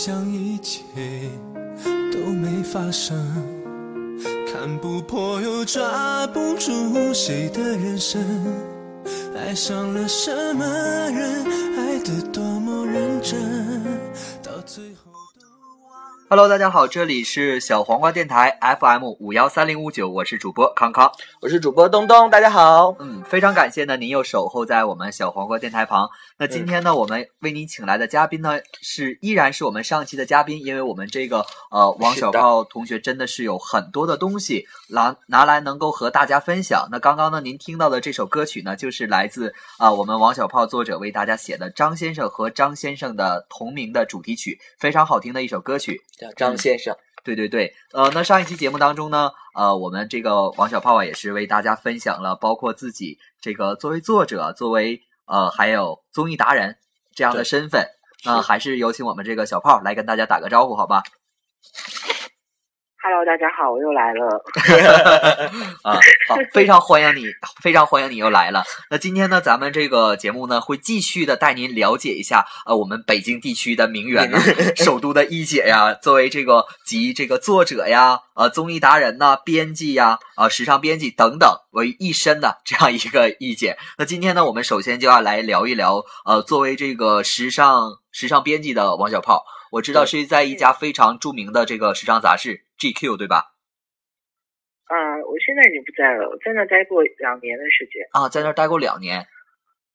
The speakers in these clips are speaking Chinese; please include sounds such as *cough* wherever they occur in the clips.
好像一切都没发生，看不破又抓不住谁的人生，爱上了什么人，爱得多么认真，Hello，大家好，这里是小黄瓜电台 FM 五幺三零五九，我是主播康康。我是主播东东，大家好。嗯，非常感谢呢，您又守候在我们小黄瓜电台旁。那今天呢，我们为您请来的嘉宾呢，是依然是我们上期的嘉宾，因为我们这个呃王小炮同学真的是有很多的东西拿拿来能够和大家分享。那刚刚呢，您听到的这首歌曲呢，就是来自啊、我们王小炮作者为大家写的张先生和张先生的同名的主题曲，非常好听的一首歌曲。叫张先生，对对对，呃，那上一期节目当中呢，呃，我们这个王小炮啊也是为大家分享了，包括自己这个作为作者，作为呃还有综艺达人这样的身份，那、还是有请我们这个小炮来跟大家打个招呼，好吧？Hello，大家好，我又来了。*laughs* 啊，好，非常欢迎你，非常欢迎你又来了。那今天呢，咱们这个节目呢，会继续的带您了解一下，呃，我们北京地区的名媛呢，*laughs* 首都的一姐呀，作为这个集这个作者呀，呃，综艺达人呐、编辑呀，呃，时尚编辑等等为一身的这样一个一姐。那今天呢，我们首先就要来聊一聊，呃，作为这个时尚时尚编辑的王小炮，我知道是在一家非常著名的这个时尚杂志 GQ，对吧？呃，我现在已经不在了，我在那待过两年的时间。啊，在那待过两年。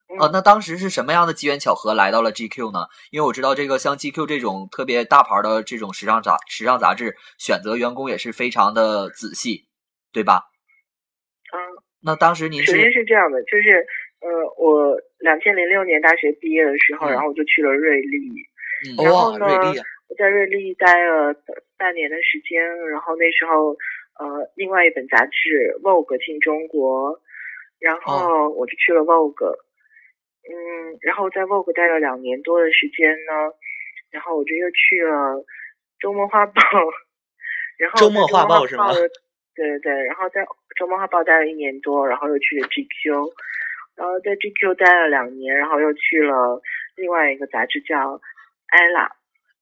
嗯呃，那当时是什么样的机缘巧合来到了 GQ 呢？因为我知道这个像 GQ 这种特别大牌的这种时尚杂时尚杂志，选择员工也是非常的仔细，对吧？嗯，那当时您首先是是这样的，就是呃，我两千零六年大学毕业的时候，嗯然后我就去了瑞丽，嗯然后哇，呢瑞丽啊，我在瑞丽待了半年的时间，然后那时候呃，另外一本杂志《Vogue》进中国，然后我就去了 Vogue，嗯，然后在 Vogue 待了两年多的时间呢，然后我就又去了周末画报，然后周末画报在是吗对对对，然后在周末画报待了一年多，然后又去了 GQ，然后在 GQ 待了两年，然后又去了另外一个杂志叫艾拉。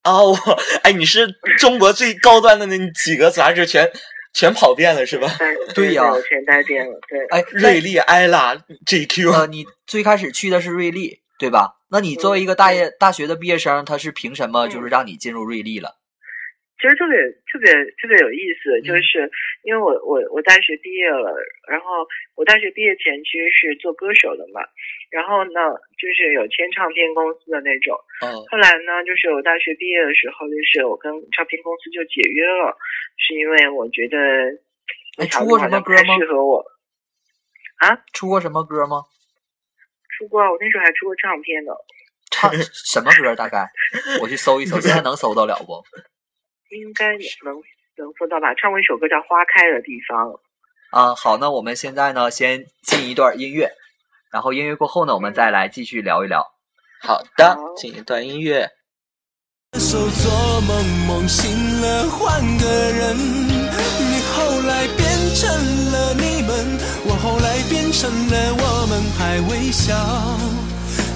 哦，我哎，你是中国最高端的那几个杂志全全跑遍了是吧？但对呀我全带遍了。对，哎，瑞丽、艾拉、GQ，呃，你最开始去的是瑞丽，对吧？那你作为一个大业大学的毕业生，他是凭什么就是让你进入瑞丽了？其实特别特别特别有意思，嗯就是因为我我我大学毕业了，然后我大学毕业前其实是做歌手的嘛，然后呢就是有签唱片公司的那种，哦，后来呢就是我大学毕业的时候，就是我跟唱片公司就解约了，是因为我觉得那条哎出过路好像不太什么歌吗适合我。啊，出过什么歌吗？出过啊，我那时候还出过唱片呢。唱 *laughs* 什么歌？大概我去搜一搜，*laughs* 现在能搜到了不？应该能能搜到吧？唱过一首歌叫《花开的地方》。啊，好，那我们现在呢，先进一段音乐，然后音乐过后呢，我们再来继续聊一聊。好的，进一段音乐。手做梦，梦醒了换个人。你后来变成了你们，我后来变成了我们，还微笑，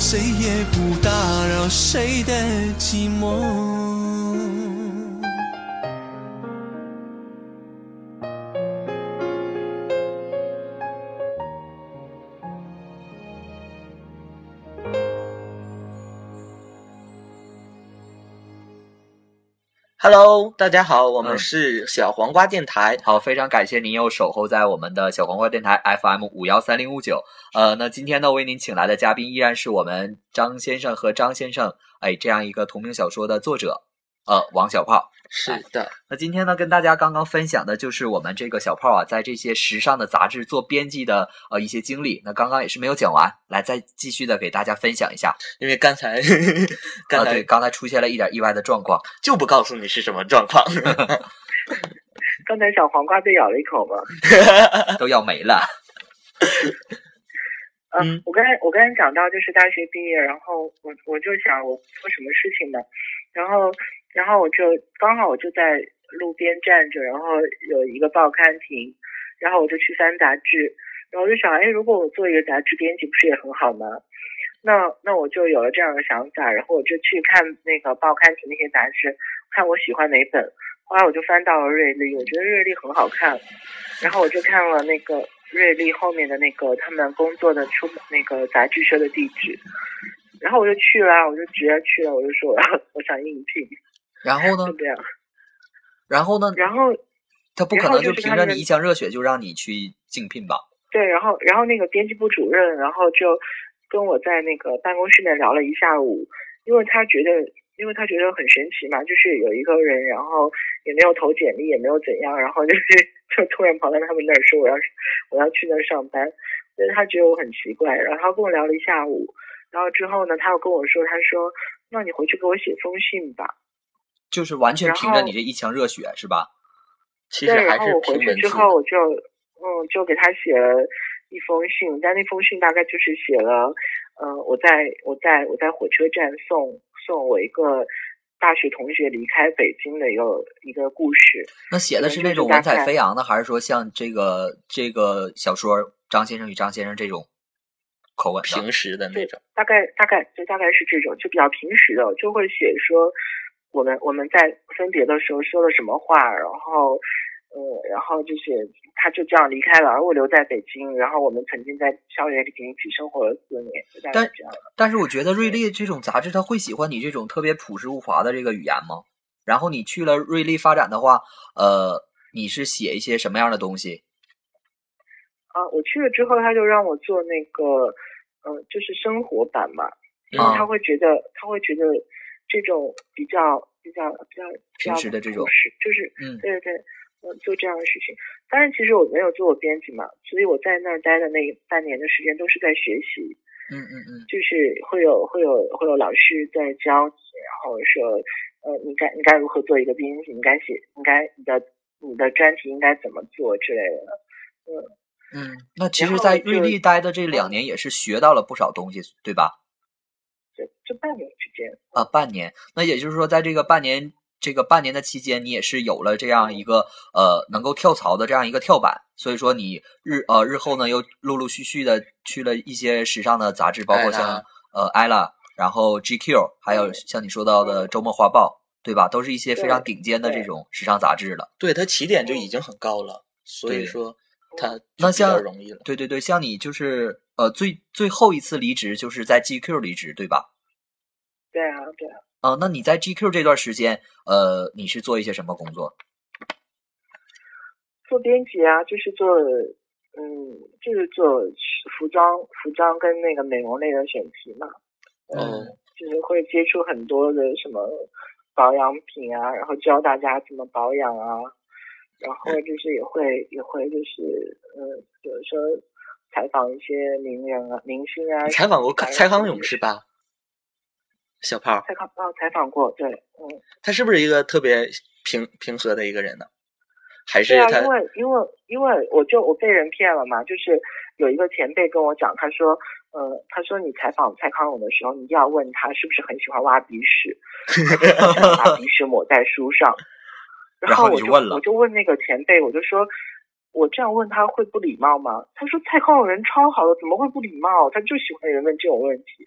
谁也不打扰谁的寂寞。Hello，大家好，我们嗯是小黄瓜电台。好，非常感谢您又守候在我们的小黄瓜电台 FM 五幺三零五九。呃，那今天呢，为您请来的嘉宾依然是我们张先生和张先生，哎，这样一个同名小说的作者，呃，王小炮。是的，那今天呢，跟大家刚刚分享的就是我们这个小炮啊，在这些时尚的杂志做编辑的呃一些经历。那刚刚也是没有讲完，来再继续的给大家分享一下。因为刚才 *laughs* 刚啊，才对，刚才出现了一点意外的状况。就不告诉你是什么状况。*laughs* 刚才小黄瓜被咬了一口嘛。*laughs* 都要没了。嗯嗯，我刚才我刚才讲到就是大学毕业，然后我我就想我做什么事情呢？然后然后我就刚好我就在路边站着，然后有一个报刊亭，然后我就去翻杂志，然后我就想，哎，如果我做一个杂志编辑，不是也很好吗？那那我就有了这样的想法，然后我就去看那个报刊亭那些杂志，看我喜欢哪本。后来我就翻到了瑞丽，我觉得瑞丽很好看，然后我就看了那个瑞丽后面的那个他们工作的出那个杂志社的地址，然后我就去了，我就直接去了，我就说我想应聘，然后呢就？这样。然后呢？然后他不可能就凭着你一腔热血就让你去竞聘吧？对，然后然后那个编辑部主任，然后就跟我在那个办公室内聊了一下午，因为他觉得，因为他觉得很神奇嘛，就是有一个人，然后也没有投简历，也没有怎样，然后就是 *laughs* 就突然跑到他们那儿说我要我要去那儿上班，所以他觉得我很奇怪，然后他跟我聊了一下午，然后之后呢，他又跟我说，他说，那你回去给我写封信吧。就是完全凭着你这一腔热血是吧？其实还是然后我回凭文字。去之后，我就嗯，就给他写了一封信，但那封信大概就是写了，呃，我在我在我在火车站送送我一个大学同学离开北京的一个一个故事。那写的是那种文采飞扬的，还是说像这个这个小说《张先生与张先生》这种口吻？平时的那种，大概大概就大概是这种，就比较平时的，就会写说我们我们在分别的时候说了什么话，然后呃，然后就是他就这样离开了，而我留在北京，然后我们曾经在校园里边一起生活了四年，就大概但这样。但是我觉得瑞丽这种杂志，他会喜欢你这种特别朴实无华的这个语言吗？然后你去了瑞丽发展的话，呃，你是写一些什么样的东西？啊，我去了之后，他就让我做那个，呃，就是生活版嘛，因为啊他会觉得，他会觉得这种比较比较比较平时的这种就是嗯对对对，嗯，做这样的事情。当然，其实我没有做过编辑嘛，所以我在那儿待的那半年的时间都是在学习，嗯嗯嗯，就是会有会有会有老师在教你，然后说，呃，你该你该如何做一个编辑，你该写，你该你的你的专题应该怎么做之类的。嗯嗯，那其实，在瑞丽待的这两年也是学到了不少东西，对吧？这这半年之间，啊，半年。那也就是说，在这个半年这个半年的期间，你也是有了这样一个呃能够跳槽的这样一个跳板。所以说，你日呃日后呢又陆陆续续的去了一些时尚的杂志，包括像呃 ella，然后 GQ，还有像你说到的周末画报，对吧？都是一些非常顶尖的这种时尚杂志了。对它起点就已经很高了，所以说他那比较像容易了。对对对，像你就是呃最最后一次离职就是在 GQ 离职，对吧？对啊对啊。啊、那你在 GQ 这段时间，呃，你是做一些什么工作？做编辑啊，就是做，嗯，就是做服装、服装跟那个美容类的选题嘛。哦嗯，就是会接触很多的什么保养品啊，然后教大家怎么保养啊，然后就是也会也会就是，嗯，比如说采访一些名人啊、明星啊。采访过蔡康永是？吧？小胖，采访哦，采访过，对，嗯。他是不是一个特别平平和的一个人呢？还是对啊，他因为因为因为我就我被人骗了嘛，就是有一个前辈跟我讲，他说，呃，他说你采访蔡康永的时候，你一定要问他是不是很喜欢挖鼻屎，*laughs* 他说他把鼻屎抹在书上。然后后我就问了我就问那个前辈，我就说，我这样问他会不礼貌吗？他说蔡康永人超好的，怎么会不礼貌？他就喜欢人问这种问题。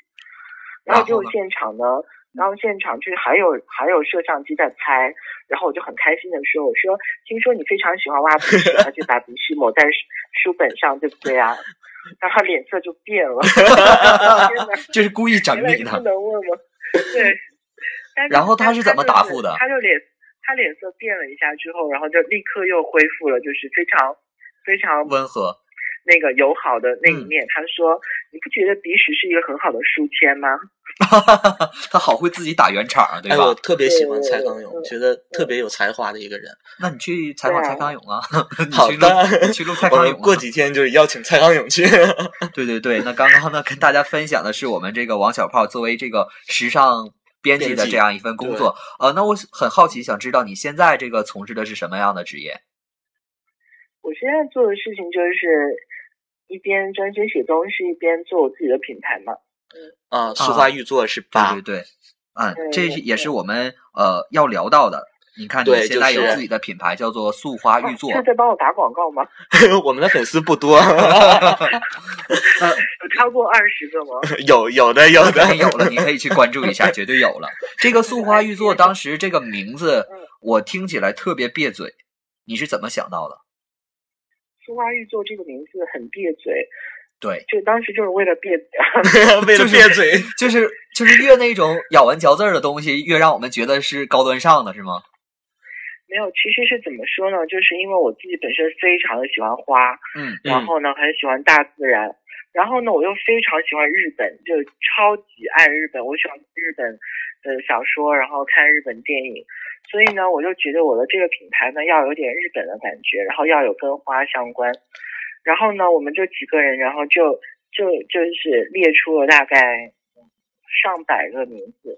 然后就现场呢，然后现场就是还有还有摄像机在拍，然后我就很开心的说，我说听说你非常喜欢挖鼻屎，而且把鼻屎抹在书书本上，对不对啊？然后他脸色就变了，*laughs* 天哪！这是故意整你的不。能问吗？对。*laughs* 然后他他是怎么答复的他就脸他脸色变了一下之后，然后就立刻又恢复了，就是非常非常温和，那个友好的那一嗯面。他说：“你不觉得鼻屎是一个很好的书签吗 *laughs* 他好会自己打圆场啊，对哎，吧？我特别喜欢蔡康永，嗯觉得特别有才华的一个人。那你去采访蔡康永啊？*laughs* 你好去录的你去录蔡 *laughs* 康永啊。过几天就是邀请蔡康永去。对对对，那刚刚呢跟大家分享的是我们这个王小炮作为这个时尚编辑的这样一份工作。呃，那我很好奇，想知道你现在这个从事的是什么样的职业？？”我现在做的事情就是一边专心写东西，一边做我自己的品牌嘛。嗯啊，苏花玉作是吧？对对对，嗯，这也是我们呃要聊到的。你看，对你现在有自己的品牌，叫做素花玉作这。是在帮我打广告吗？*laughs* 我们的粉丝不多，*laughs* 有超过二十个吗？*laughs* 有有的有的有了，你可以去关注一下，绝对有了。这个素花玉作当时这个名字嗯，我听起来特别别嘴，你是怎么想到的？素花玉作这个名字很别嘴，对，就当时就是为了别嘴。为了别嘴，就是就是越那种咬文嚼字儿的东西，越让我们觉得是高端上的，是吗？没有，其实是怎么说呢？就是因为我自己本身非常的喜欢花，嗯嗯然后呢很喜欢大自然，然后呢我又非常喜欢日本，就超级爱日本，我喜欢日本的小说，然后看日本电影，所以呢我就觉得我的这个品牌呢要有点日本的感觉，然后要有跟花相关，然后呢我们就几个人，然后就就就是列出了大概嗯上百个名字，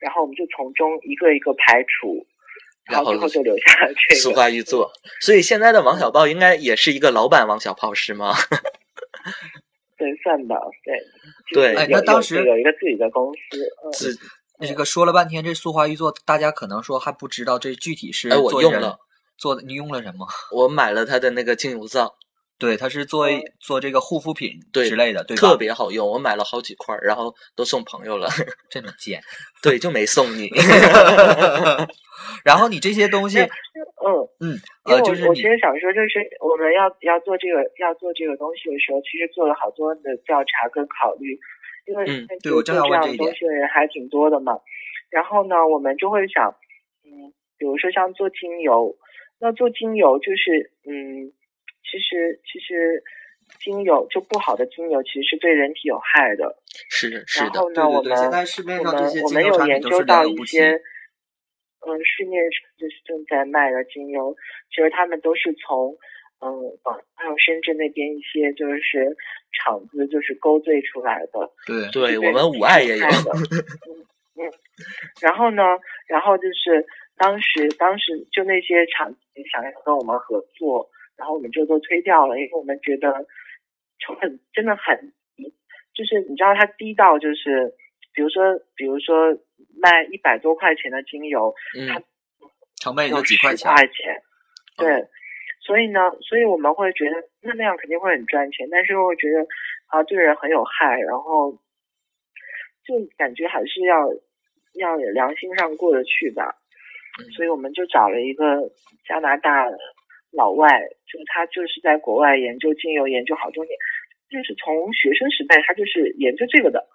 然后我们就从中一个一个排除。然后就留下了这个苏花玉作。所以现在的王小豹应该也是一个老板王小炮是吗？*laughs* 对，算吧，对，对哎那当时有有一个自己的公司，嗯，是这个说了半天，这素花玉作，大家可能说还不知道这具体是哎我用了做的，你用了什么？我买了他的那个精油皂，对，它是做嗯做这个护肤品对之类的，对吧？特别好用，我买了好几块儿，然后都送朋友了。*laughs* 这么贱。对，就没送你。*laughs* *laughs* 然后你这些东西，嗯，嗯，呃，就是我我其实想说，就是我们要要做这个要做这个东西的时候，其实做了好多的调查跟考虑，因为嗯对我正要做这样的东西的人还挺多的嘛。然后呢，我们就会想，嗯，比如说像做精油，那做精油就是，嗯，其实其实精油就不好的精油其实是对人体有害的。是是的，然后呢，对对对，我们现在市面我上这些们我们有研究到。一些，嗯，市面上就是正在卖的精油，其实他们都是从，嗯，广还有深圳那边一些就是厂子就是勾兑出来的。对对我们五爱也有。的嗯嗯，然后呢，然后就是当时当时就那些厂也想要跟我们合作，然后我们就都推掉了，因为我们觉得成本真的很低，就是你知道它低到就是，比如说比如说卖一百多块钱的精油，嗯，成本也就几块钱。块钱，对，所以呢，所以我们会觉得那那样肯定会很赚钱，但是又会觉得啊对人很有害，然后就感觉还是要要良心上过得去吧，嗯所以我们就找了一个加拿大老外，就是他就是在国外研究精油研究好多年，就是从学生时代他就是研究这个的，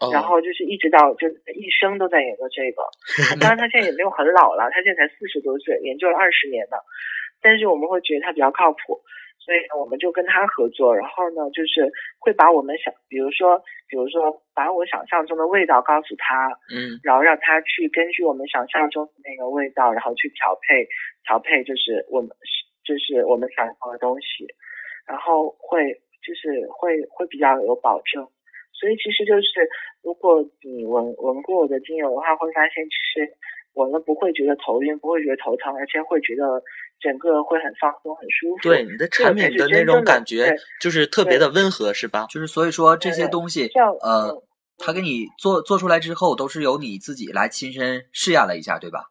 哦然后就是一直到就一生都在研究这个。*laughs* 当然他现在也没有很老了，他现在才四十多岁，研究了二十年呢。但是我们会觉得他比较靠谱，所以我们就跟他合作。然后呢，就是会把我们想，比如说，比如说把我想象中的味道告诉他，嗯然后让他去根据我们想象中的那个味道，然后去调配调配，就是我们就是我们想要的东西，然后会就是会会比较有保证。所以其实就是，如果你闻闻过我的精油的话，会发现其实闻了不会觉得头晕，不会觉得头疼，而且会觉得整个会很放松、很舒服。对，你的产品的那种感觉就是特别的温和，是吧？就是所以说这些东西，呃嗯，他给你做做出来之后，都是由你自己来亲身试验了一下，对吧？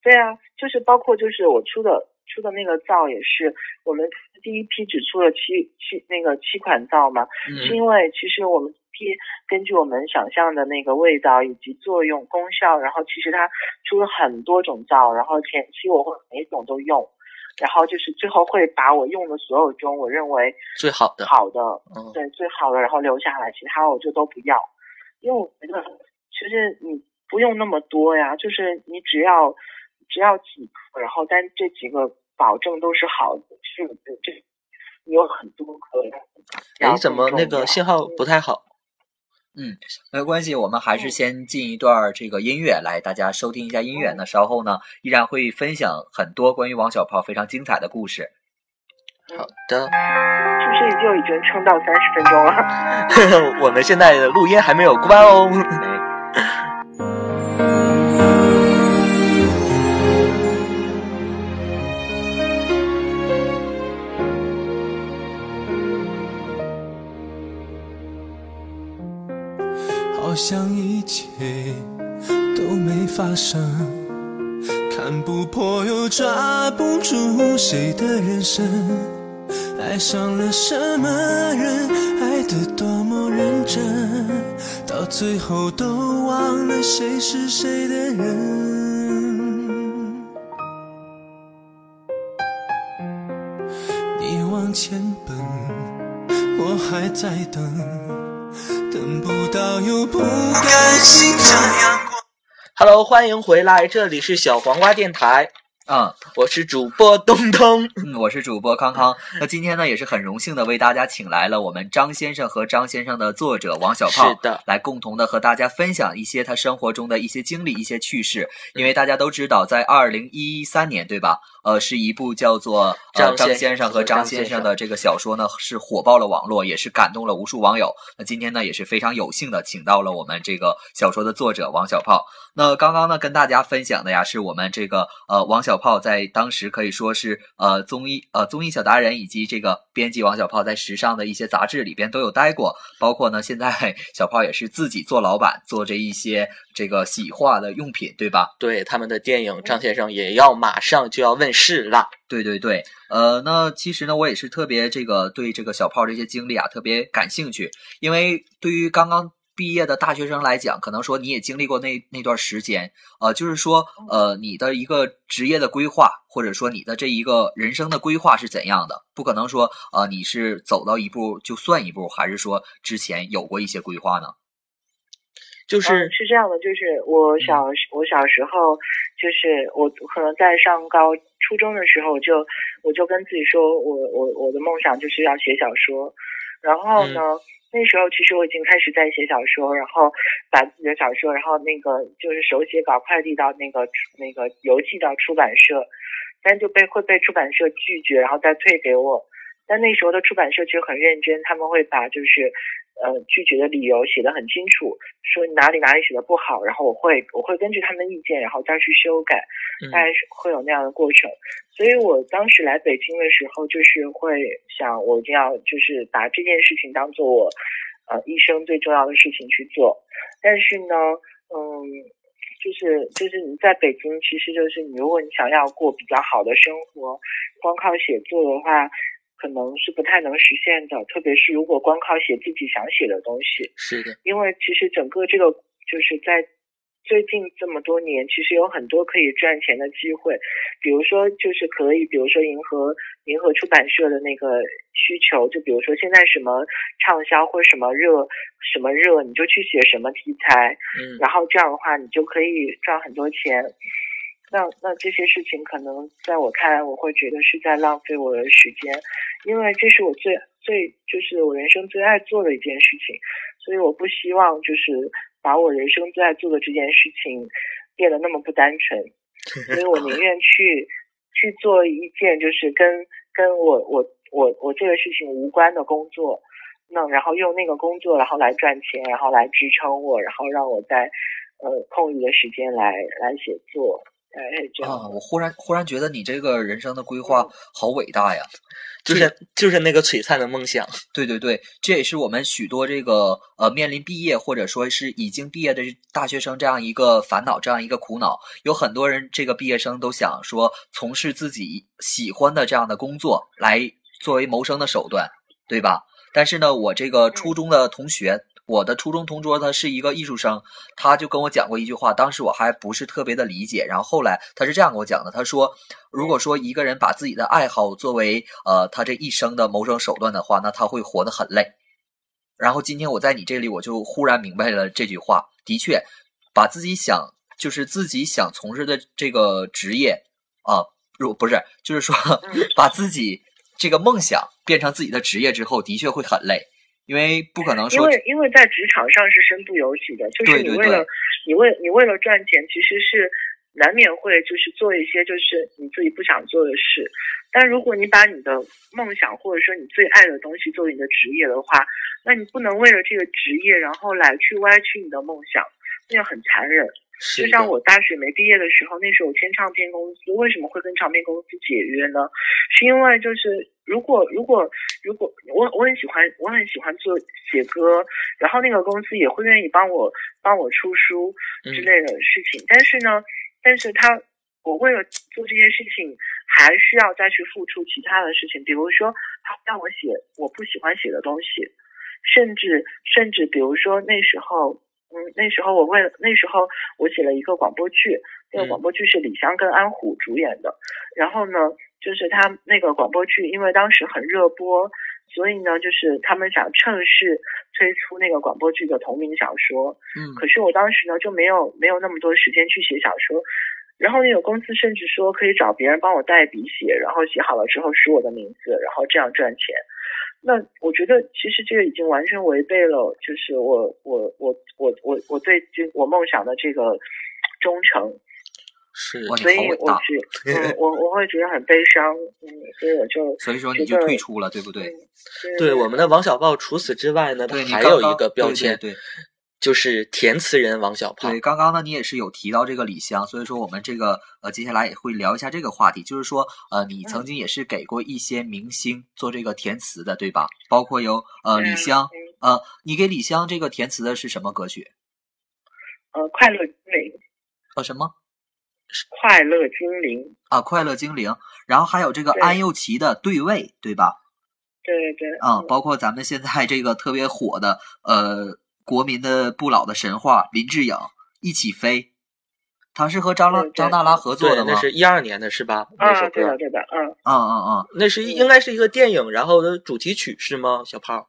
对啊，就是包括就是我出的出的那个皂也是，我们第一批只出了七七那个七款皂嘛，是嗯因为其实我们批根据我们想象的那个味道以及作用功效，然后其实它出了很多种皂，然后前期我会每一种都用，然后就是最后会把我用的所有中我认为最好的，好的，嗯。对最好的，然后留下来，其他我就都不要，因为我觉得其实你不用那么多呀，就是你只要只要几颗，然后但这几个保证都是好的，是这你有很多颗，然哎，怎么那个信号不太好？嗯没关系，我们还是嗯先进一段这个音乐来，大家收听一下音乐。嗯那稍后呢，依然会分享很多关于王小炮非常精彩的故事。好的，是不是就已经撑到三十分钟了？*laughs* 我们现在的录音还没有关哦。*laughs* 像一切都没发生。看不破又抓不住谁的人生，爱上了什么人，爱得多么认真，到最后都忘了谁是谁的人。你往前奔，我还在等，等不到又不甘心这样过。Hello，欢迎回来，这里是小黄瓜电台，嗯我是主播东东。嗯，我是主播康康。那今天呢，也是很荣幸的为大家请来了我们张先生和张先生的作者王小胖，是的来共同的和大家分享一些他生活中的一些经历、一些趣事。因为大家都知道，在二零一三年，对吧？呃，是一部叫做呃张先张先生和张先生的这个小说呢，是火爆了网络，也是感动了无数网友。那今天呢，也是非常有幸的请到了我们这个小说的作者王小炮。那刚刚呢，跟大家分享的呀，是我们这个呃王小炮在当时可以说是呃综艺呃综艺小达人以及这个编辑王小炮在时尚的一些杂志里边都有待过，包括呢现在 *laughs* 小炮也是自己做老板，做这一些这个洗化的用品，对吧？对他们的电影，张先生也要马上就要问世了。对对对，呃，那其实呢，我也是特别这个对这个小炮这些经历啊特别感兴趣，因为对于刚刚毕业的大学生来讲，可能说你也经历过那那段时间，呃，就是说呃你的一个职业的规划，或者说你的这一个人生的规划是怎样的，不可能说呃你是走到一步就算一步，还是说之前有过一些规划呢？就是嗯，是这样的，就是我小我小时候，就是我可能在上高初中的时候我就我就跟自己说，我我我的梦想就是要写小说，然后呢。那时候其实我已经开始在写小说，然后把自己的小说，然后那个就是手写稿快递到那个那个邮寄到出版社，但就被会被出版社拒绝，然后再退给我。但那时候的出版社其实很认真，他们会把就是呃拒绝的理由写的很清楚，说你哪里哪里写的不好，然后我会我会根据他们的意见，然后再去修改，嗯大概是会有那样的过程。所以我当时来北京的时候，就是会想我一定要就是把这件事情当做我呃一生最重要的事情去做。但是呢，嗯。就是就是你在北京，其实就是你如果你想要过比较好的生活，光靠写作的话，可能是不太能实现的。特别是如果光靠写自己想写的东西，是的，因为其实整个这个就是在最近这么多年，其实有很多可以赚钱的机会，比如说就是可以，比如说迎合迎合出版社的那个需求，就比如说现在什么畅销或什么热什么热，你就去写什么题材，嗯，然后这样的话你就可以赚很多钱。那那这些事情可能在我看来，我会觉得是在浪费我的时间，因为这是我最最就是我人生最爱做的一件事情，所以我不希望就是把我人生最爱做的这件事情变得那么不单纯，*laughs* 所以我宁愿去去做一件就是跟跟我我我我这个事情无关的工作，那然后用那个工作然后来赚钱，然后来支撑我，然后让我在呃空余的时间来来写作。哎，这样。啊，我忽然忽然觉得你这个人生的规划好伟大呀！就是就是那个璀璨的梦想。对对对，这也是我们许多这个呃面临毕业或者说是已经毕业的大学生这样一个烦恼，这样一个苦恼。有很多人这个毕业生都想说从事自己喜欢的这样的工作来作为谋生的手段，对吧？但是呢，我这个初中的同学，我的初中同桌他是一个艺术生，他就跟我讲过一句话，当时我还不是特别的理解。然后后来他是这样跟我讲的，他说，如果说一个人把自己的爱好作为呃他这一生的谋生手段的话，那他会活得很累。然后今天我在你这里，我就忽然明白了这句话。的确，把自己想就是自己想从事的这个职业啊，如、不是就是说 *laughs* 把自己这个梦想变成自己的职业之后，的确会很累，因为不可能因为因为在职场上是身不由己的，就是你为了对你为你为了赚钱，其实是难免会就是做一些就是你自己不想做的事。但如果你把你的梦想或者说你最爱的东西作为你的职业的话，那你不能为了这个职业然后来去歪曲你的梦想，那样很残忍。就像我大学没毕业的时候，那时候我签唱片公司，为什么会跟唱片公司解约呢？是因为就是如果如果如果我我很喜欢我很喜欢做写歌，然后那个公司也会愿意帮我帮我出书之类的事情，但是呢，但是他我为了做这些事情，还需要再去付出其他的事情，比如说他让我写我不喜欢写的东西，甚至甚至比如说那时候。嗯，那时候我为了那时候我写了一个广播剧，那个广播剧是李湘跟安虎主演的。然后呢，就是他那个广播剧，因为当时很热播，所以呢，就是他们想趁势推出那个广播剧的同名小说。嗯，可是我当时呢就没有没有那么多时间去写小说。然后那个公司甚至说可以找别人帮我代笔写，然后写好了之后署我的名字，然后这样赚钱。那我觉得其实这个已经完全违背了，就是我我我我我我对这我梦想的这个忠诚，是，所以我觉 *laughs* 嗯我我会觉得很悲伤，嗯，所以我就所以说你就退出了，对不对？对我们的王小豹，除此之外呢，他还有一个标签，对。就是填词人王小胖。对，刚刚呢，你也是有提到这个李湘，所以说我们这个呃，接下来也会聊一下这个话题，就是说呃，你曾经也是给过一些明星做这个填词的，对吧？包括有呃李湘，呃，你给李湘这个填词的是什么歌曲？呃，快乐精灵。呃，什么？快乐精灵。啊，快乐精灵。然后还有这个安又琪的对位，对吧？对对对。啊，包括咱们现在这个特别火的呃。国民的不老的神话，林志颖一起飞，他是和张拉张大拉合作的吗？那是一二年的是吧？啊，对的对的，嗯嗯嗯嗯，那是应该是一个电影，然后的主题曲是吗？小胖，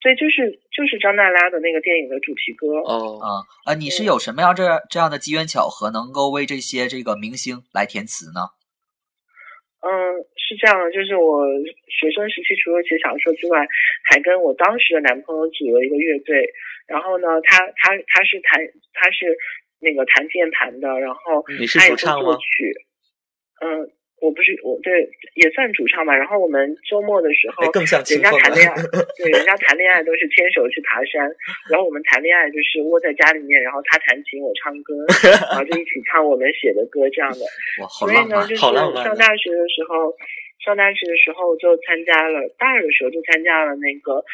对，就是就是张娜拉的那个电影的主题歌。哦啊啊！你是有什么样这这样的机缘巧合，能够为这些这个明星来填词呢？嗯，是这样的，就是我学生时期除了写小说之外，还跟我当时的男朋友组了一个乐队。然后呢，他他他是弹他是那个弹键盘的，然后他也会作曲。嗯，我不是我对也算主唱吧。然后我们周末的时候，更像人家谈恋爱，*laughs* 对，人家谈恋爱都是牵手去爬山，然后我们谈恋爱就是窝在家里面，然后他弹琴，我唱歌，然后就一起唱我们写的歌这样的。*laughs* 哇，好浪漫！所以呢，就是上大学的时候，上大学的时候就参加了，大二的时候就参加了那个。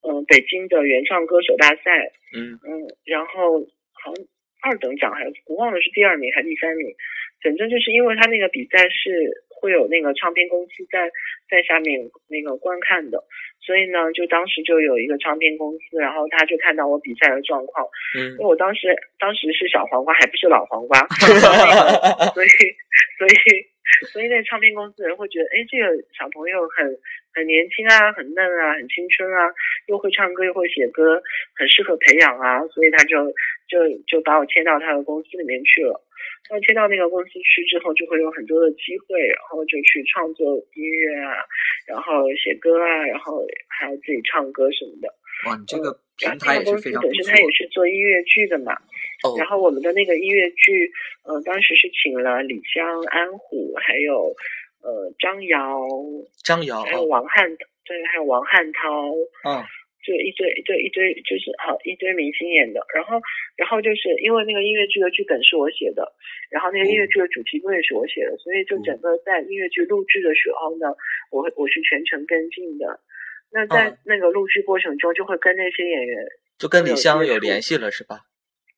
嗯，北京的原创歌手大赛，嗯嗯，然后好像二等奖还是我忘了是第二名还是第三名，反正就是因为他那个比赛是会有那个唱片公司在在下面那个观看的，所以呢，就当时就有一个唱片公司，然后他就看到我比赛的状况，嗯，因为我当时当时是小黄瓜，还不是老黄瓜，*laughs* 所以所以。所以所以那唱片公司的人会觉得，哎，这个小朋友很很年轻啊，很嫩啊，很青春啊，又会唱歌又会写歌，很适合培养啊，所以他就就就把我签到他的公司里面去了。那签到那个公司去之后，就会有很多的机会，然后就去创作音乐啊，然后写歌啊，然后还要自己唱歌什么的。哇，你这个平台也是非常不错。本身他也是做音乐剧的嘛。哦。然后我们的那个音乐剧，呃，当时是请了李湘、安虎，还有呃张瑶，张瑶，还有王汉，对，还有王汉涛。嗯。就一堆一堆一堆，就是好一堆明星演的。然后，然后就是因为那个音乐剧的剧本是我写的，然后那个音乐剧的主题歌也是我写的，所以就整个在音乐剧录制的时候呢，我我是全程跟进的。那在那个录制过程中，就会跟那些演员，就跟李湘有联系了，是吧？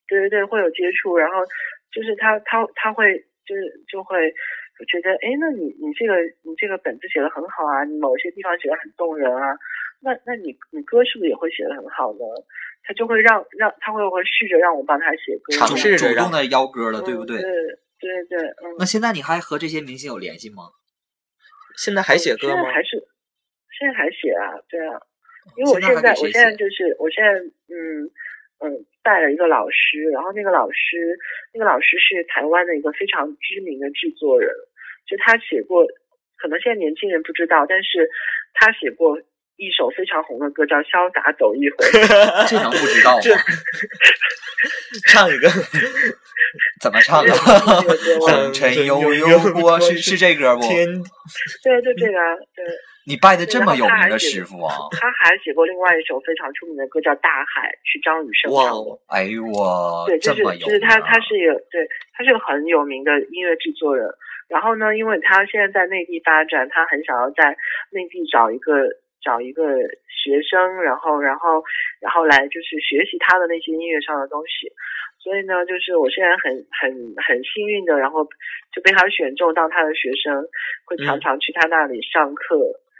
对对对，会有接触，然后就是他他他会就是就会觉得，哎，那你你这个你这个本子写的很好啊，你某些地方写的很动人啊，那那你你歌是不是也会写的很好呢？他就会让让他会会试着让我帮他写歌，尝试主动的邀歌了，对不对？对对对，嗯。那现在你还和这些明星有联系吗？现在还写歌吗？还是。现在还写啊，对啊，因为我现在我现在就是我现在嗯嗯带了一个老师，然后那个老师那个老师是台湾的一个非常知名的制作人，就他写过，可能现在年轻人不知道，但是他写过一首非常红的歌叫《潇洒走一回》，*laughs* 这能不知道吗？*laughs* 唱一个，*laughs* 怎么唱的？红尘悠悠过是是这歌不？对，就这个，对。你拜的这么有名的师傅啊！他还写过另外一首非常出名的歌，叫《大海》，是张雨生唱的。哎呦我，对，就是就是他，他是一个对，他是个很有名的音乐制作人。然后呢，因为他现在在内地发展，他很想要在内地找一个找一个学生，然后然后然后来就是学习他的那些音乐上的东西。所以呢，就是我现在很很很幸运的，然后就被他选中当他的学生，会常常去他那里上课。嗯，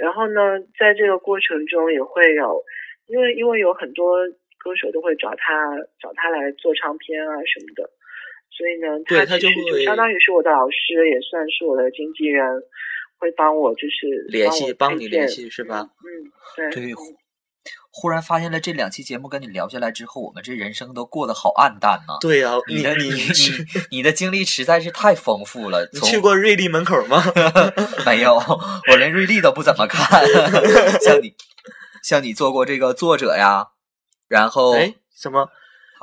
然后呢，在这个过程中也会有，因为因为有很多歌手都会找他找他来做唱片啊什么的，所以呢，他他就其实就会相当于是我的老师，也算是我的经纪人，会帮我就是联系帮你联系是吧？嗯，对对嗯忽然发现了这两期节目跟你聊下来之后，我们这人生都过得好暗淡呐、对呀、你的你你你你的经历实在是太丰富了。你去过瑞丽门口吗？*laughs* 没有？我连瑞丽都不怎么看。*laughs* 像你，像你做过这个作者呀，然后哎，什么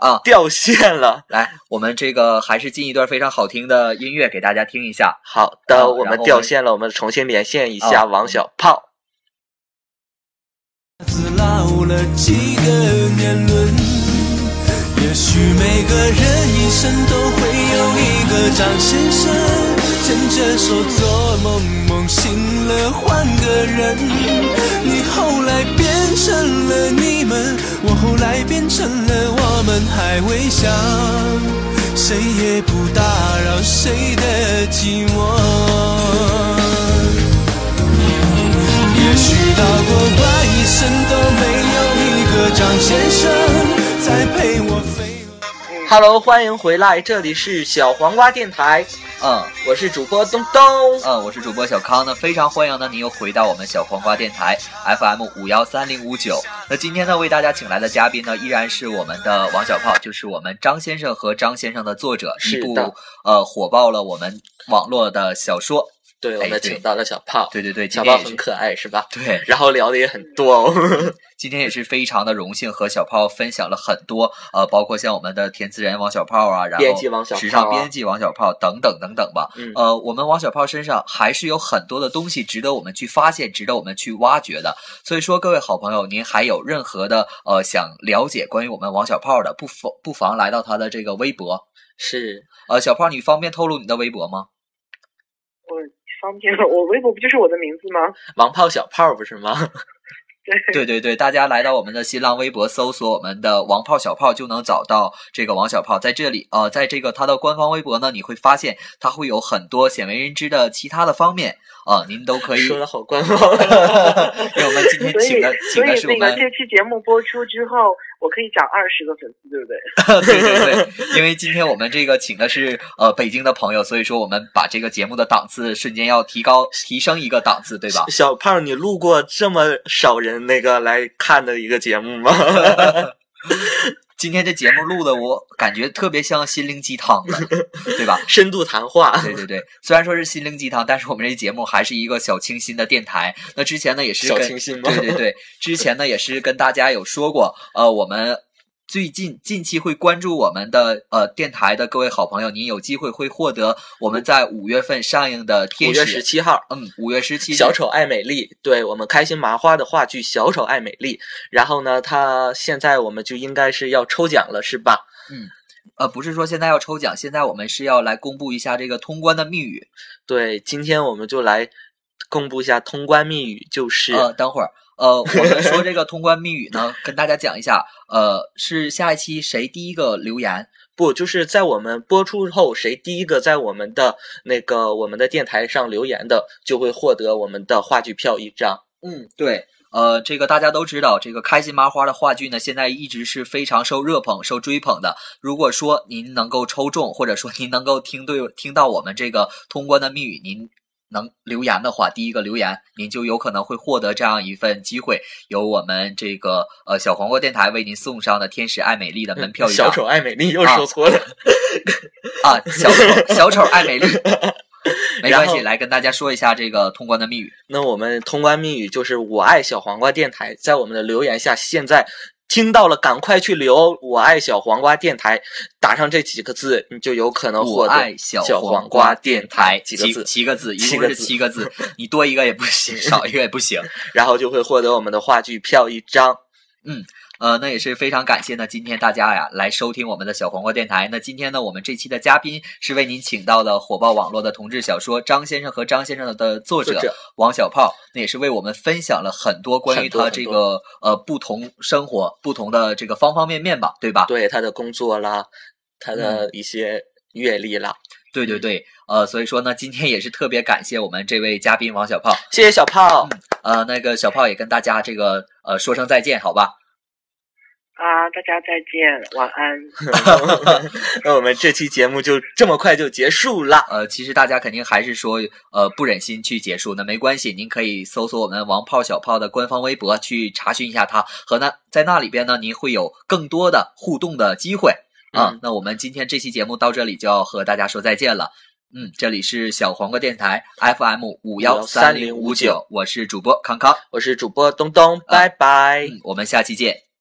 啊，掉线了？来，我们这个还是进一段非常好听的音乐给大家听一下。好的，我们掉线了，我们重新连线一下啊王小炮。子老了几个年轮，也许每个人一生都会有一个张先生，牵着手做梦，梦醒了换个人。你后来变成了你们，我后来变成了我们，还未想，谁也不打扰谁的寂寞。也许到过半一生都没有一个张先生再陪我飞。Hello，欢迎回来，这里是小黄瓜电台，嗯我是主播东东。嗯，我是主播小康那，非常欢迎呢你又回到我们小黄瓜电台 FM 五幺三零五九。那今天呢，为大家请来的嘉宾呢，依然是我们的王小炮，就是我们张先生和张先生的作者，一部是的呃火爆了我们网络的小说。对，我们请到了小炮，对对对，小天也是炮很可爱是吧？对，*laughs* 然后聊的也很多哦。*laughs* 今天也是非常的荣幸和小炮分享了很多，呃，包括像我们的填词人王小炮啊，然后时尚编辑王小炮等等等等吧。嗯呃，我们王小炮身上还是有很多的东西值得我们去发现，值得我们去挖掘的。所以说，各位好朋友，您还有任何的呃想了解关于我们王小炮的，不妨不妨来到他的这个微博。是，呃，小炮，你方便透露你的微博吗？我方便了，我微博不就是我的名字吗？*laughs* 王炮小炮不是吗？对 *laughs* 对对对，大家来到我们的新浪微博，搜索我们的“王炮小炮”，就能找到这个王小炮。在这里，呃，在这个他的官方微博呢，你会发现他会有很多鲜为人知的其他的方面啊、您都可以。说的好官方。因为我们今天请的请的是我们那个这期节目播出之后，我可以涨二十个粉丝，对不对？*laughs* 对对对，因为今天我们这个请的是呃北京的朋友，所以说我们把这个节目的档次瞬间要提高提升一个档次，对吧？小胖，你录过这么少人那个来看的一个节目吗？*laughs* 今天这节目录的我感觉特别像心灵鸡汤的，*laughs* 对吧？深度谈话。对对对，虽然说是心灵鸡汤，但是我们这节目还是一个小清新的电台。那之前呢也是小清新吗对对对，之前呢也是跟大家有说过，呃，我们最近近期会关注我们的呃电台的各位好朋友，您有机会会获得我们在五月份上映的《五月十》。七号，嗯，五月十七小丑爱美丽，对我们开心麻花的话剧《小丑爱美丽》。然后呢，它现在我们就应该是要抽奖了，是吧？嗯呃，不是说现在要抽奖，现在我们是要来公布一下这个通关的密语。对，今天我们就来公布一下通关密语，就是、呃，等会儿，呃，我们说这个通关密语呢，跟大家讲一下，呃，是下一期谁第一个留言？不就是在我们播出后，谁第一个在我们的那个我们的电台上留言的，就会获得我们的话剧票一张。嗯，对，呃，这个大家都知道，这个开心麻花的话剧呢，现在一直是非常受热捧、受追捧的。如果说您能够抽中，或者说您能够听对听到我们这个通关的密语，您能留言的话，第一个留言，您就有可能会获得这样一份机会，由我们这个呃小黄瓜电台为您送上的天使爱美丽的门票一张小丑爱美丽又啊说错了，*laughs* 啊，小丑 *laughs* 小丑爱美丽。*laughs* 没关系，来跟大家说一下这个通关的密语。那我们通关密语就是“我爱小黄瓜电台”。在我们的留言下，现在听到了，赶快去留“我爱小黄瓜电台”，打上这几个字，你就有可能获得爱小小黄黄瓜电电台几几个字，七个字，一共是七个字七个字，你多一个也不行，*laughs* 少一个也不行。然后就会获得我们的话剧票一张。呃，那也是非常感谢呢，今天大家呀来收听我们的小黄瓜电台。那今天呢，我们这期的嘉宾是为您请到了火爆网络的同志小说《张先生和张先生》的作者王小炮，那也是为我们分享了很多关于他这个呃不同生活、不同的这个方方面面吧，对吧？对他的工作啦，他嗯的一些阅历啦。对对对，呃，所以说呢，今天也是特别感谢我们这位嘉宾王小炮。谢谢小炮，呃，那个小炮也跟大家这个呃说声再见，好吧？啊，大家再见，晚安。*laughs* 那我们这期节目就这么快就结束了。呃，其实大家肯定还是说，呃，不忍心去结束，那没关系，您可以搜索我们王炮小炮的官方微博去查询一下他，和那在那里边呢，您会有更多的互动的机会啊。嗯那我们今天这期节目到这里就要和大家说再见了。嗯，这里是小黄瓜电台 FM 五幺三零五九，我是主播康康，我是主播东东，拜拜。嗯，我们下期见。